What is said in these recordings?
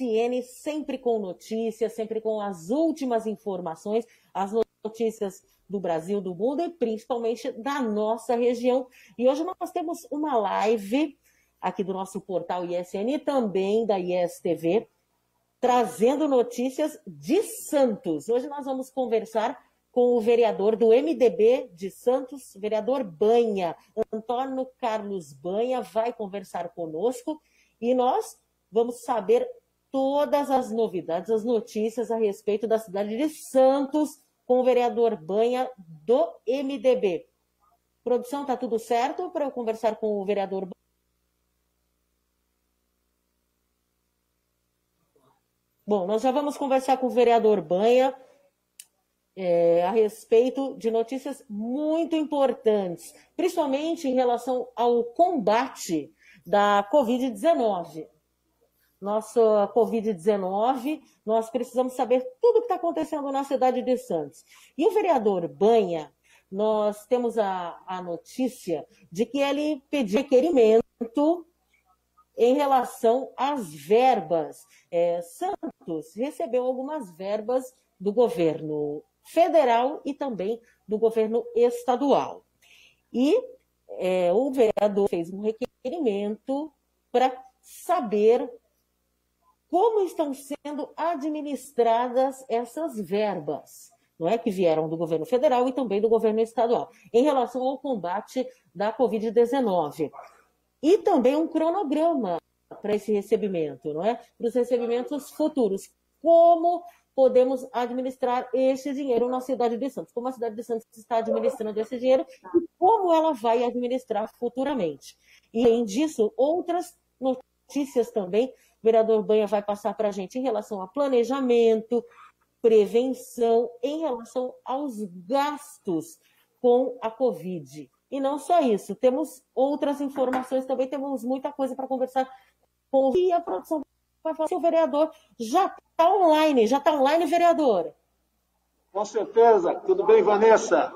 ISN, sempre com notícias, sempre com as últimas informações, as notícias do Brasil, do mundo e principalmente da nossa região. E hoje nós temos uma live aqui do nosso portal ISN e também da ISTV, trazendo notícias de Santos. Hoje nós vamos conversar com o vereador do MDB de Santos, vereador Banha. Antônio Carlos Banha vai conversar conosco e nós vamos saber todas as novidades, as notícias a respeito da cidade de Santos com o vereador Banha do MDB. Produção, tá tudo certo para eu conversar com o vereador Banha? Bom, nós já vamos conversar com o vereador Banha é, a respeito de notícias muito importantes, principalmente em relação ao combate da Covid-19. Nossa Covid-19, nós precisamos saber tudo o que está acontecendo na cidade de Santos. E o vereador Banha, nós temos a, a notícia de que ele pediu requerimento em relação às verbas. É, Santos recebeu algumas verbas do governo federal e também do governo estadual. E é, o vereador fez um requerimento para saber como estão sendo administradas essas verbas, não é que vieram do governo federal e também do governo estadual, em relação ao combate da Covid-19. E também um cronograma para esse recebimento, não é? Para os recebimentos futuros. Como podemos administrar esse dinheiro na cidade de Santos, como a cidade de Santos está administrando esse dinheiro e como ela vai administrar futuramente. E, além disso, outras notícias também, vereador Banha vai passar para a gente em relação a planejamento, prevenção, em relação aos gastos com a Covid. E não só isso, temos outras informações também, temos muita coisa para conversar com e a produção vai falar se o vereador já está online. Já está online, vereador? Com certeza. Tudo bem, Vanessa?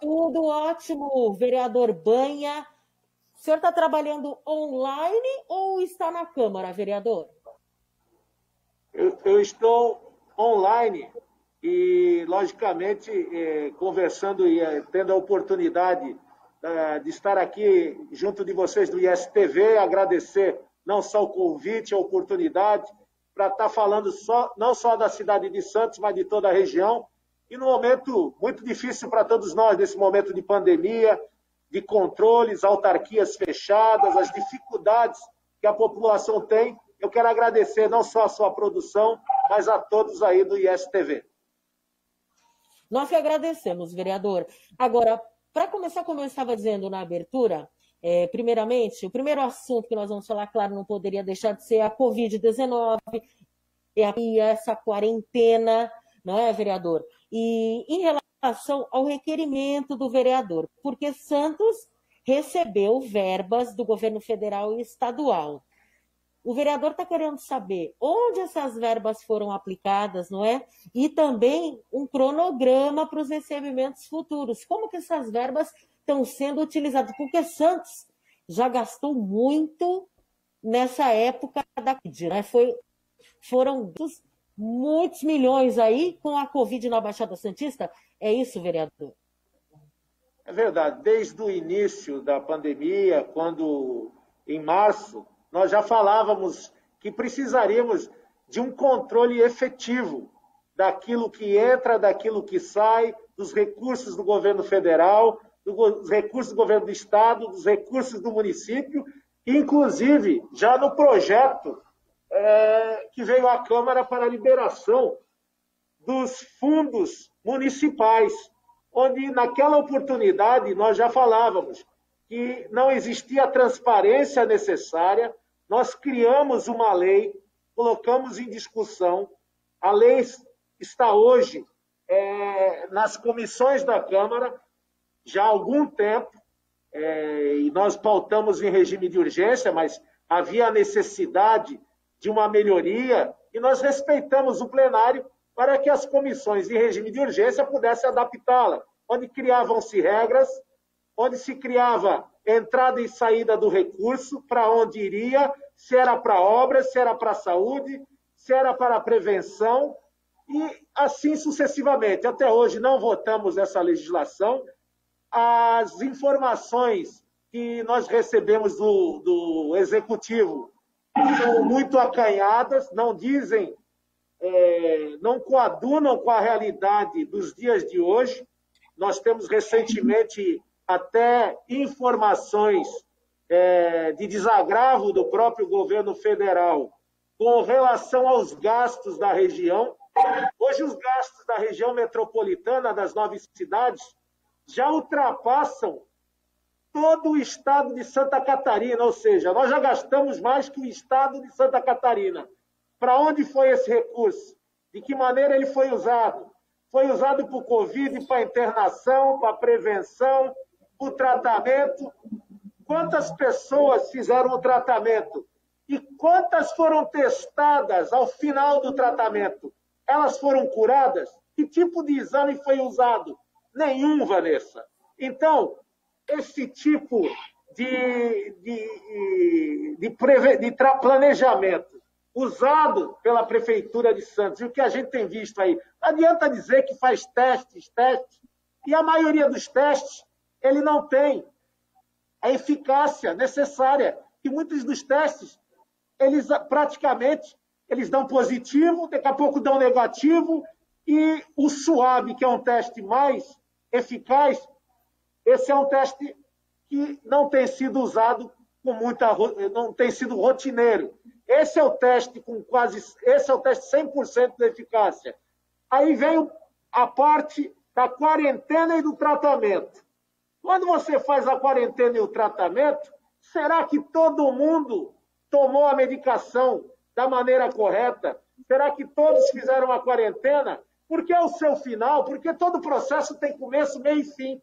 Tudo ótimo, vereador Banha. Senhor está trabalhando online ou está na Câmara, vereador? Eu, eu estou online e, logicamente, eh, conversando e eh, tendo a oportunidade eh, de estar aqui junto de vocês do ISTV, agradecer não só o convite, a oportunidade, para estar tá falando só, não só da cidade de Santos, mas de toda a região. E num momento muito difícil para todos nós, nesse momento de pandemia, de controles, autarquias fechadas, as dificuldades que a população tem. Eu quero agradecer não só a sua produção, mas a todos aí do ISTV. Nós que agradecemos, vereador. Agora, para começar, como eu estava dizendo na abertura, é, primeiramente, o primeiro assunto que nós vamos falar, claro, não poderia deixar de ser a Covid-19, e essa quarentena, não é, vereador? E em relação ao requerimento do vereador, porque Santos recebeu verbas do governo federal e estadual. O vereador está querendo saber onde essas verbas foram aplicadas, não é? E também um cronograma para os recebimentos futuros. Como que essas verbas estão sendo utilizados, porque Santos já gastou muito nessa época da né? Foi, foram muitos milhões aí com a Covid na Baixada Santista. É isso, vereador? É verdade. Desde o início da pandemia, quando em março, nós já falávamos que precisaríamos de um controle efetivo daquilo que entra, daquilo que sai, dos recursos do governo federal, dos recursos do governo do estado, dos recursos do município, inclusive já no projeto é, que veio à Câmara para a liberação dos fundos municipais, onde naquela oportunidade nós já falávamos que não existia a transparência necessária, nós criamos uma lei, colocamos em discussão, a lei está hoje é, nas comissões da Câmara, já há algum tempo, é, e nós pautamos em regime de urgência, mas havia a necessidade de uma melhoria, e nós respeitamos o plenário para que as comissões em regime de urgência pudessem adaptá-la, onde criavam-se regras onde se criava entrada e saída do recurso, para onde iria, se era para obras, se era para saúde, se era para prevenção, e assim sucessivamente. Até hoje não votamos essa legislação. As informações que nós recebemos do, do executivo são muito acanhadas, não dizem, é, não coadunam com a realidade dos dias de hoje. Nós temos recentemente até informações é, de desagravo do próprio governo federal com relação aos gastos da região. Hoje, os gastos da região metropolitana, das nove cidades, já ultrapassam todo o estado de Santa Catarina, ou seja, nós já gastamos mais que o estado de Santa Catarina. Para onde foi esse recurso? De que maneira ele foi usado? Foi usado para o Covid, para internação, para prevenção, para o tratamento. Quantas pessoas fizeram o tratamento? E quantas foram testadas ao final do tratamento? Elas foram curadas? Que tipo de exame foi usado? Nenhum, Vanessa. Então, esse tipo de, de, de, preve, de planejamento usado pela Prefeitura de Santos, e o que a gente tem visto aí, não adianta dizer que faz testes, testes, e a maioria dos testes ele não tem a eficácia necessária, que muitos dos testes, eles praticamente, eles dão positivo, daqui a pouco dão negativo, e o SUAB, que é um teste mais eficaz, esse é um teste que não tem sido usado com muita, não tem sido rotineiro. Esse é o teste com quase, esse é o teste 100% de eficácia. Aí vem a parte da quarentena e do tratamento. Quando você faz a quarentena e o tratamento, será que todo mundo tomou a medicação da maneira correta? Será que todos fizeram a quarentena? Porque é o seu final, porque todo processo tem começo, meio e fim.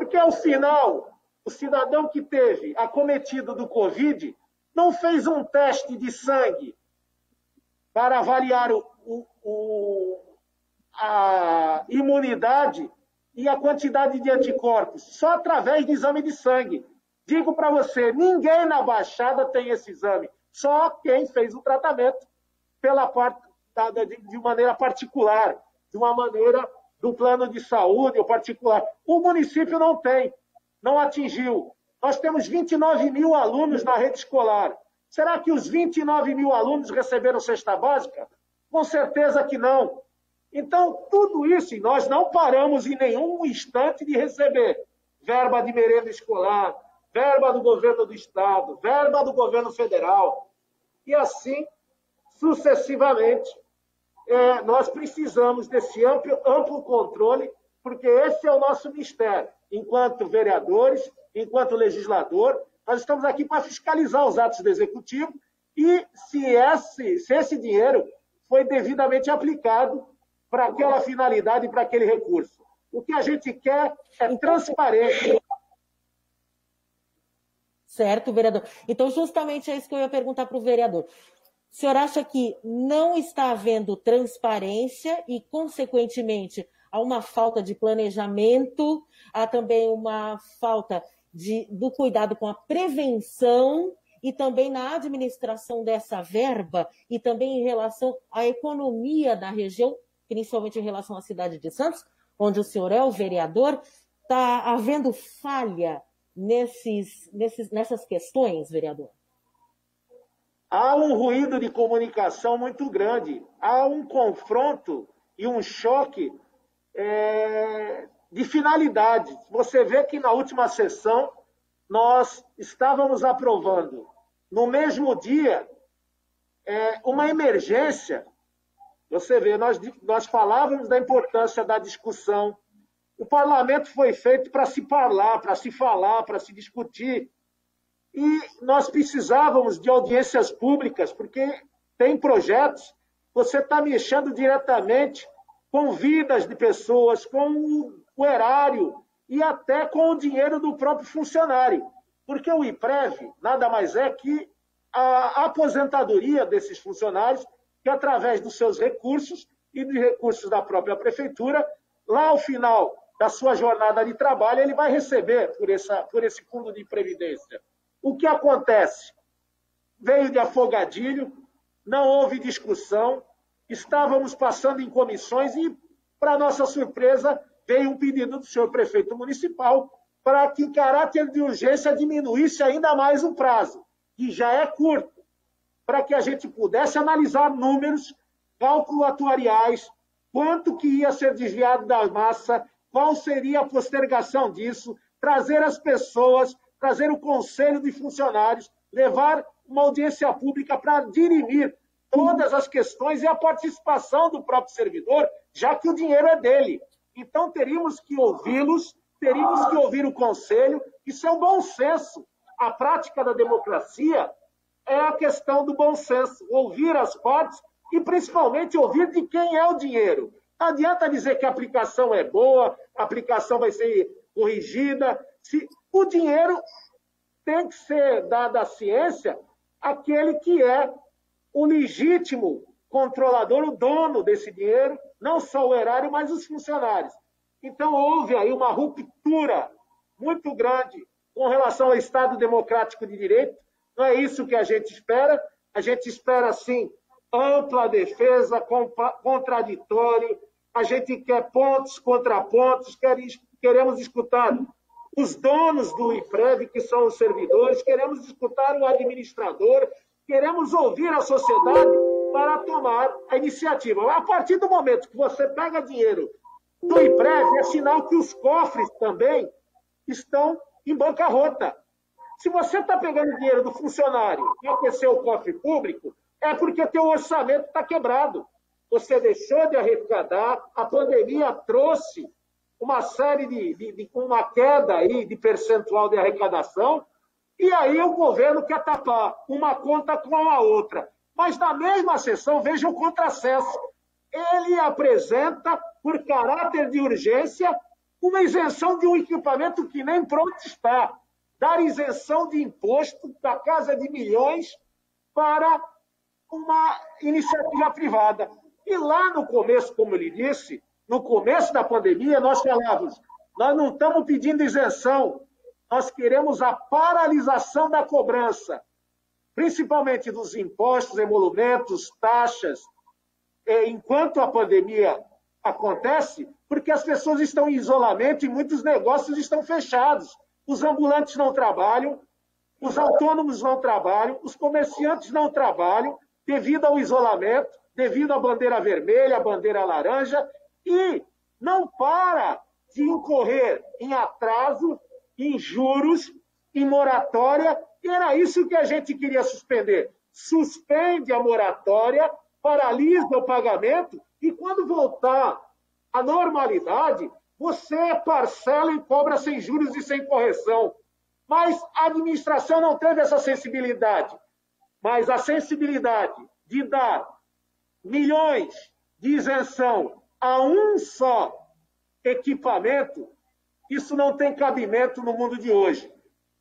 Porque ao final, o cidadão que teve acometido do Covid não fez um teste de sangue para avaliar o, o, o, a imunidade e a quantidade de anticorpos, só através de exame de sangue. Digo para você, ninguém na Baixada tem esse exame, só quem fez o tratamento pela parte de maneira particular, de uma maneira do plano de saúde ou particular. O município não tem, não atingiu. Nós temos 29 mil alunos na rede escolar. Será que os 29 mil alunos receberam cesta básica? Com certeza que não. Então, tudo isso, e nós não paramos em nenhum instante de receber verba de merenda escolar, verba do governo do Estado, verba do governo federal, e assim sucessivamente é, nós precisamos desse amplo, amplo controle, porque esse é o nosso mistério. Enquanto vereadores, enquanto legislador, nós estamos aqui para fiscalizar os atos do executivo e se esse, se esse dinheiro foi devidamente aplicado para aquela finalidade, para aquele recurso. O que a gente quer é transparência. Certo, vereador. Então, justamente é isso que eu ia perguntar para o vereador. O senhor acha que não está havendo transparência e, consequentemente, há uma falta de planejamento, há também uma falta de, do cuidado com a prevenção e também na administração dessa verba e também em relação à economia da região, principalmente em relação à cidade de Santos, onde o senhor é o vereador, está havendo falha nesses, nesses, nessas questões, vereador? Há um ruído de comunicação muito grande, há um confronto e um choque é, de finalidade. Você vê que na última sessão nós estávamos aprovando, no mesmo dia, é, uma emergência. Você vê, nós, nós falávamos da importância da discussão. O parlamento foi feito para se falar, para se falar, para se discutir. E nós precisávamos de audiências públicas, porque tem projetos, você está mexendo diretamente com vidas de pessoas, com o erário e até com o dinheiro do próprio funcionário. Porque o IPREV nada mais é que a aposentadoria desses funcionários, que através dos seus recursos e dos recursos da própria prefeitura, lá ao final da sua jornada de trabalho, ele vai receber por, essa, por esse fundo de previdência. O que acontece? Veio de afogadilho, não houve discussão, estávamos passando em comissões e, para nossa surpresa, veio um pedido do senhor prefeito municipal para que, em caráter de urgência, diminuísse ainda mais o prazo, que já é curto, para que a gente pudesse analisar números, cálculos atuariais, quanto que ia ser desviado da massa, qual seria a postergação disso, trazer as pessoas, trazer o conselho de funcionários, levar uma audiência pública para dirimir todas as questões e a participação do próprio servidor, já que o dinheiro é dele. Então, teríamos que ouvi-los, teríamos que ouvir o conselho. Isso é um bom senso. A prática da democracia é a questão do bom senso, ouvir as partes e, principalmente, ouvir de quem é o dinheiro. Não adianta dizer que a aplicação é boa, a aplicação vai ser corrigida. Se o dinheiro tem que ser dado à ciência aquele que é o legítimo controlador, o dono desse dinheiro, não só o erário, mas os funcionários. Então, houve aí uma ruptura muito grande com relação ao Estado Democrático de Direito. Não é isso que a gente espera. A gente espera, sim, ampla defesa, contraditório. A gente quer pontos, contrapontos, queremos escutar os donos do IPREV, que são os servidores, queremos escutar o administrador, queremos ouvir a sociedade para tomar a iniciativa. A partir do momento que você pega dinheiro do IPREV, é sinal que os cofres também estão em bancarrota. Se você está pegando dinheiro do funcionário e aquecer o cofre público, é porque teu orçamento está quebrado. Você deixou de arrecadar, a pandemia trouxe uma série de, de, de, uma queda aí de percentual de arrecadação, e aí o governo quer tapar uma conta com a outra. Mas na mesma sessão, veja o contrassenso. Ele apresenta, por caráter de urgência, uma isenção de um equipamento que nem pronto está. Dar isenção de imposto da casa de milhões para uma iniciativa privada. E lá no começo, como ele disse, no começo da pandemia, nós falávamos, nós não estamos pedindo isenção, nós queremos a paralisação da cobrança, principalmente dos impostos, emolumentos, taxas, é, enquanto a pandemia acontece, porque as pessoas estão em isolamento e muitos negócios estão fechados. Os ambulantes não trabalham, os autônomos não trabalham, os comerciantes não trabalham devido ao isolamento, devido à bandeira vermelha, à bandeira laranja e não para de incorrer em atraso, em juros, em moratória, era isso que a gente queria suspender. Suspende a moratória, paralisa o pagamento, e quando voltar à normalidade, você parcela e cobra sem juros e sem correção. Mas a administração não teve essa sensibilidade. Mas a sensibilidade de dar milhões de isenção a um só equipamento, isso não tem cabimento no mundo de hoje.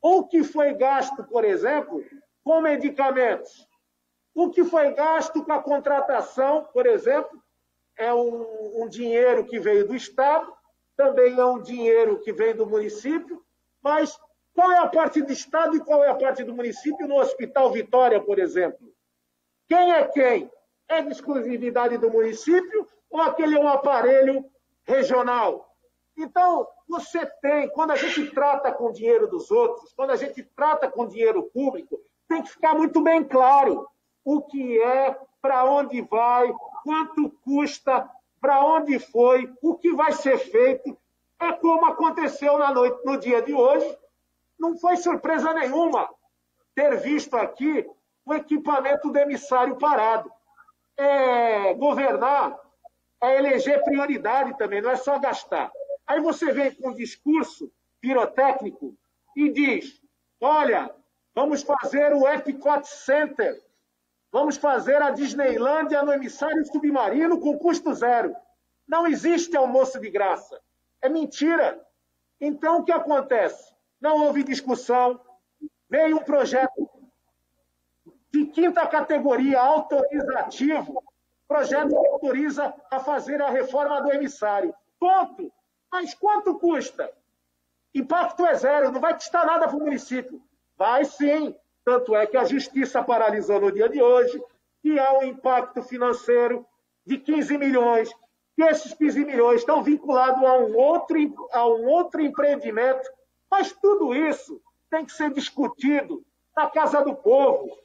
O que foi gasto, por exemplo, com medicamentos? O que foi gasto com a contratação, por exemplo, é um, um dinheiro que veio do Estado, também é um dinheiro que vem do município, mas qual é a parte do Estado e qual é a parte do município no Hospital Vitória, por exemplo? Quem é quem? É de exclusividade do município ou aquele é um aparelho regional? Então, você tem, quando a gente trata com dinheiro dos outros, quando a gente trata com dinheiro público, tem que ficar muito bem claro o que é, para onde vai, quanto custa, para onde foi, o que vai ser feito. É como aconteceu na noite, no dia de hoje. Não foi surpresa nenhuma ter visto aqui o equipamento do emissário parado. É, governar é eleger prioridade também, não é só gastar. Aí você vem com um discurso pirotécnico e diz: olha, vamos fazer o Epcot Center, vamos fazer a Disneylândia no emissário submarino com custo zero. Não existe almoço de graça. É mentira. Então, o que acontece? Não houve discussão, veio um projeto de quinta categoria, autorizativo, projeto que autoriza a fazer a reforma do emissário. Ponto. Mas quanto custa? Impacto é zero, não vai custar nada para o município. Vai sim. Tanto é que a justiça paralisou no dia de hoje, que há um impacto financeiro de 15 milhões, que esses 15 milhões estão vinculados a um outro, a um outro empreendimento. Mas tudo isso tem que ser discutido na Casa do Povo.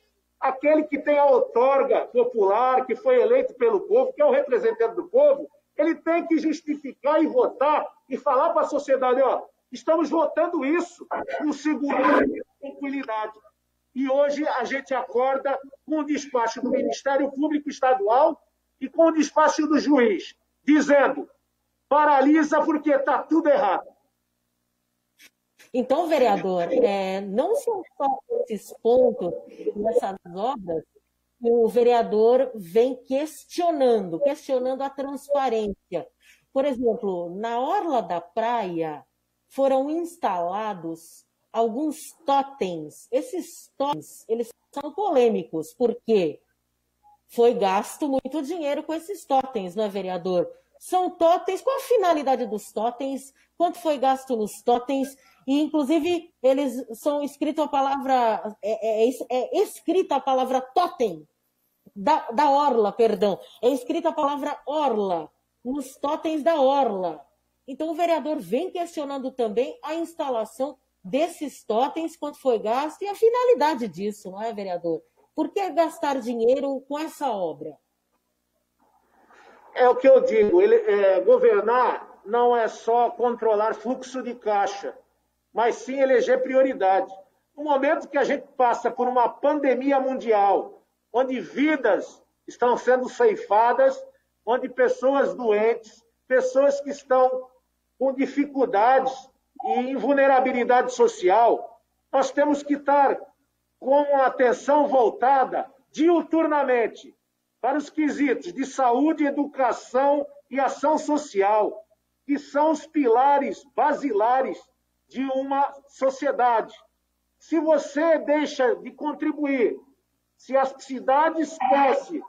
Aquele que tem a outorga popular, que foi eleito pelo povo, que é o representante do povo, ele tem que justificar e votar e falar para a sociedade: ó, estamos votando isso com segurança e tranquilidade. E hoje a gente acorda com o despacho do Ministério Público Estadual e com o despacho do juiz, dizendo: paralisa porque está tudo errado. Então, vereador, é, não são só esses pontos nessas obras que o vereador vem questionando, questionando a transparência. Por exemplo, na orla da praia foram instalados alguns totens. Esses totens, eles são polêmicos, porque foi gasto muito dinheiro com esses totens, não é, vereador? São totens, qual a finalidade dos totens? Quanto foi gasto nos totens? E, inclusive, eles são escritos a palavra, é, é, é, é escrita a palavra totem, da, da orla, perdão. É escrita a palavra orla, nos totens da orla. Então, o vereador vem questionando também a instalação desses totens, quanto foi gasto e a finalidade disso, não é, vereador? Por que gastar dinheiro com essa obra? É o que eu digo, ele, é, governar não é só controlar fluxo de caixa mas sim eleger prioridade. No momento que a gente passa por uma pandemia mundial, onde vidas estão sendo ceifadas, onde pessoas doentes, pessoas que estão com dificuldades e em vulnerabilidade social, nós temos que estar com a atenção voltada diuturnamente para os quesitos de saúde, educação e ação social, que são os pilares basilares de uma sociedade. Se você deixa de contribuir, se a cidade esquece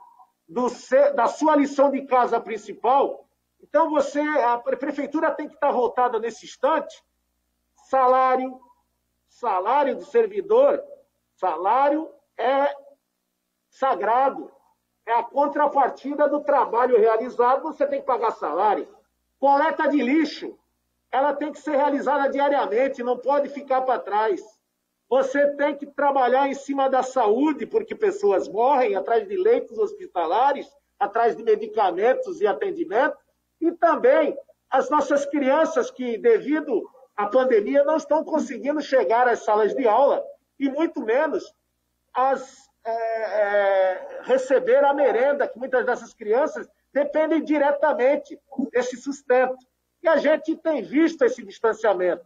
do, da sua lição de casa principal, então você, a prefeitura tem que estar voltada nesse instante, salário, salário do servidor, salário é sagrado, é a contrapartida do trabalho realizado, você tem que pagar salário. Coleta de lixo, ela tem que ser realizada diariamente, não pode ficar para trás. Você tem que trabalhar em cima da saúde, porque pessoas morrem atrás de leitos hospitalares, atrás de medicamentos e atendimento, e também as nossas crianças que, devido à pandemia, não estão conseguindo chegar às salas de aula, e muito menos as, é, é, receber a merenda, que muitas dessas crianças dependem diretamente desse sustento. E a gente tem visto esse distanciamento.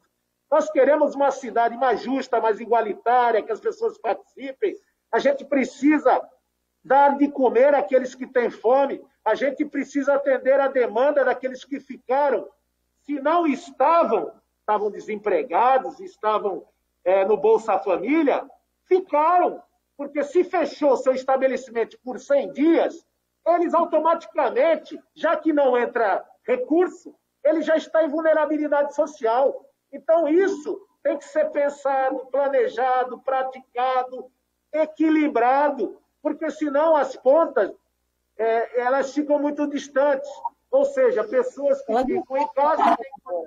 Nós queremos uma cidade mais justa, mais igualitária, que as pessoas participem. A gente precisa dar de comer àqueles que têm fome. A gente precisa atender a demanda daqueles que ficaram. Se não estavam, estavam desempregados, estavam é, no Bolsa Família, ficaram. Porque se fechou seu estabelecimento por 100 dias, eles automaticamente, já que não entra recurso, ele já está em vulnerabilidade social. Então, isso tem que ser pensado, planejado, praticado, equilibrado, porque senão as pontas é, elas ficam muito distantes. Ou seja, pessoas que ficam em casa têm,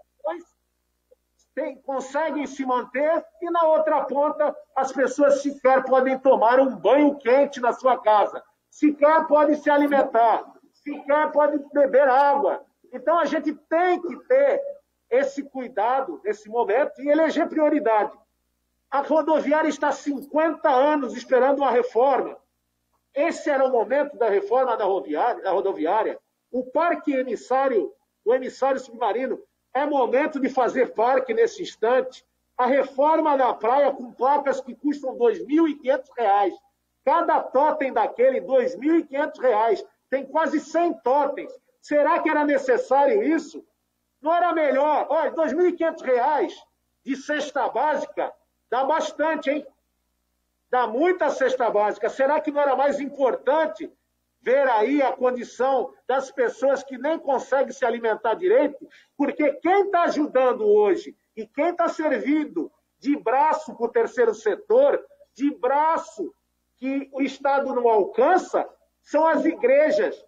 conseguem se manter e na outra ponta as pessoas sequer podem tomar um banho quente na sua casa, sequer podem se alimentar, sequer podem beber água, então, a gente tem que ter esse cuidado nesse momento e eleger prioridade. A rodoviária está há 50 anos esperando uma reforma. Esse era o momento da reforma da rodoviária. Da rodoviária. O parque emissário, o emissário submarino, é momento de fazer parque nesse instante. A reforma da praia com placas que custam R$ 2.500. Cada totem daquele, R$ 2.500. Tem quase 100 totens. Será que era necessário isso? Não era melhor? Olha, R$ 2.500 de cesta básica dá bastante, hein? Dá muita cesta básica. Será que não era mais importante ver aí a condição das pessoas que nem conseguem se alimentar direito, porque quem está ajudando hoje e quem está servindo de braço para o terceiro setor, de braço que o Estado não alcança, são as igrejas,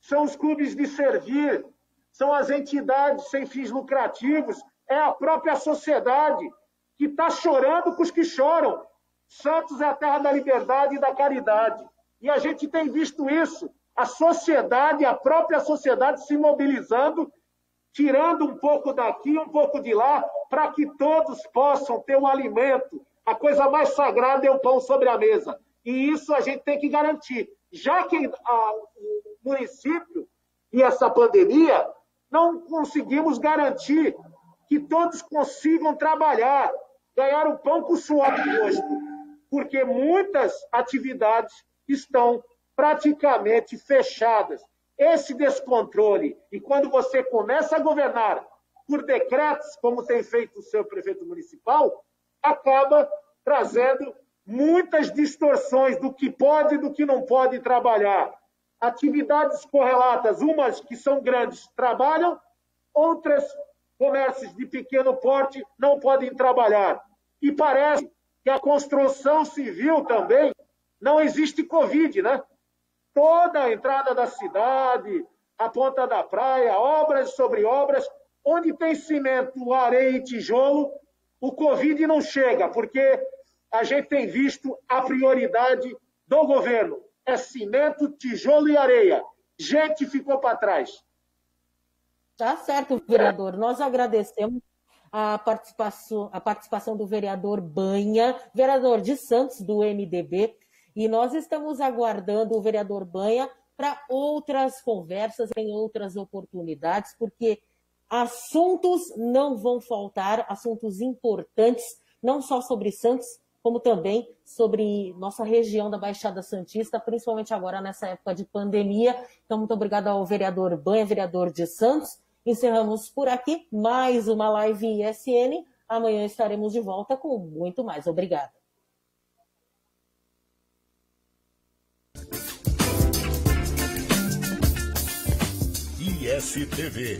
são os clubes de servir, são as entidades sem fins lucrativos, é a própria sociedade que está chorando com os que choram. Santos é a terra da liberdade e da caridade. E a gente tem visto isso, a sociedade, a própria sociedade se mobilizando, tirando um pouco daqui, um pouco de lá, para que todos possam ter um alimento. A coisa mais sagrada é o pão sobre a mesa. E isso a gente tem que garantir. Já que a, o município e essa pandemia não conseguimos garantir que todos consigam trabalhar, ganhar o pão com o suor do rosto, porque muitas atividades estão praticamente fechadas. Esse descontrole, e quando você começa a governar por decretos, como tem feito o seu prefeito municipal, acaba trazendo muitas distorções do que pode e do que não pode trabalhar. Atividades correlatas, umas que são grandes trabalham, outras comércios de pequeno porte não podem trabalhar. E parece que a construção civil também não existe Covid, né? Toda a entrada da cidade, a ponta da praia, obras sobre obras, onde tem cimento, areia e tijolo, o Covid não chega, porque a gente tem visto a prioridade do governo. É cimento, tijolo e areia. Gente ficou para trás. Tá certo, vereador. Nós agradecemos a participação, a participação do vereador Banha, vereador de Santos, do MDB, e nós estamos aguardando o vereador Banha para outras conversas, em outras oportunidades, porque assuntos não vão faltar, assuntos importantes, não só sobre Santos, como também sobre nossa região da Baixada Santista, principalmente agora nessa época de pandemia. Então, muito obrigado ao vereador Banha, vereador de Santos. Encerramos por aqui mais uma live ISN. Amanhã estaremos de volta com muito mais. Obrigada. ISTV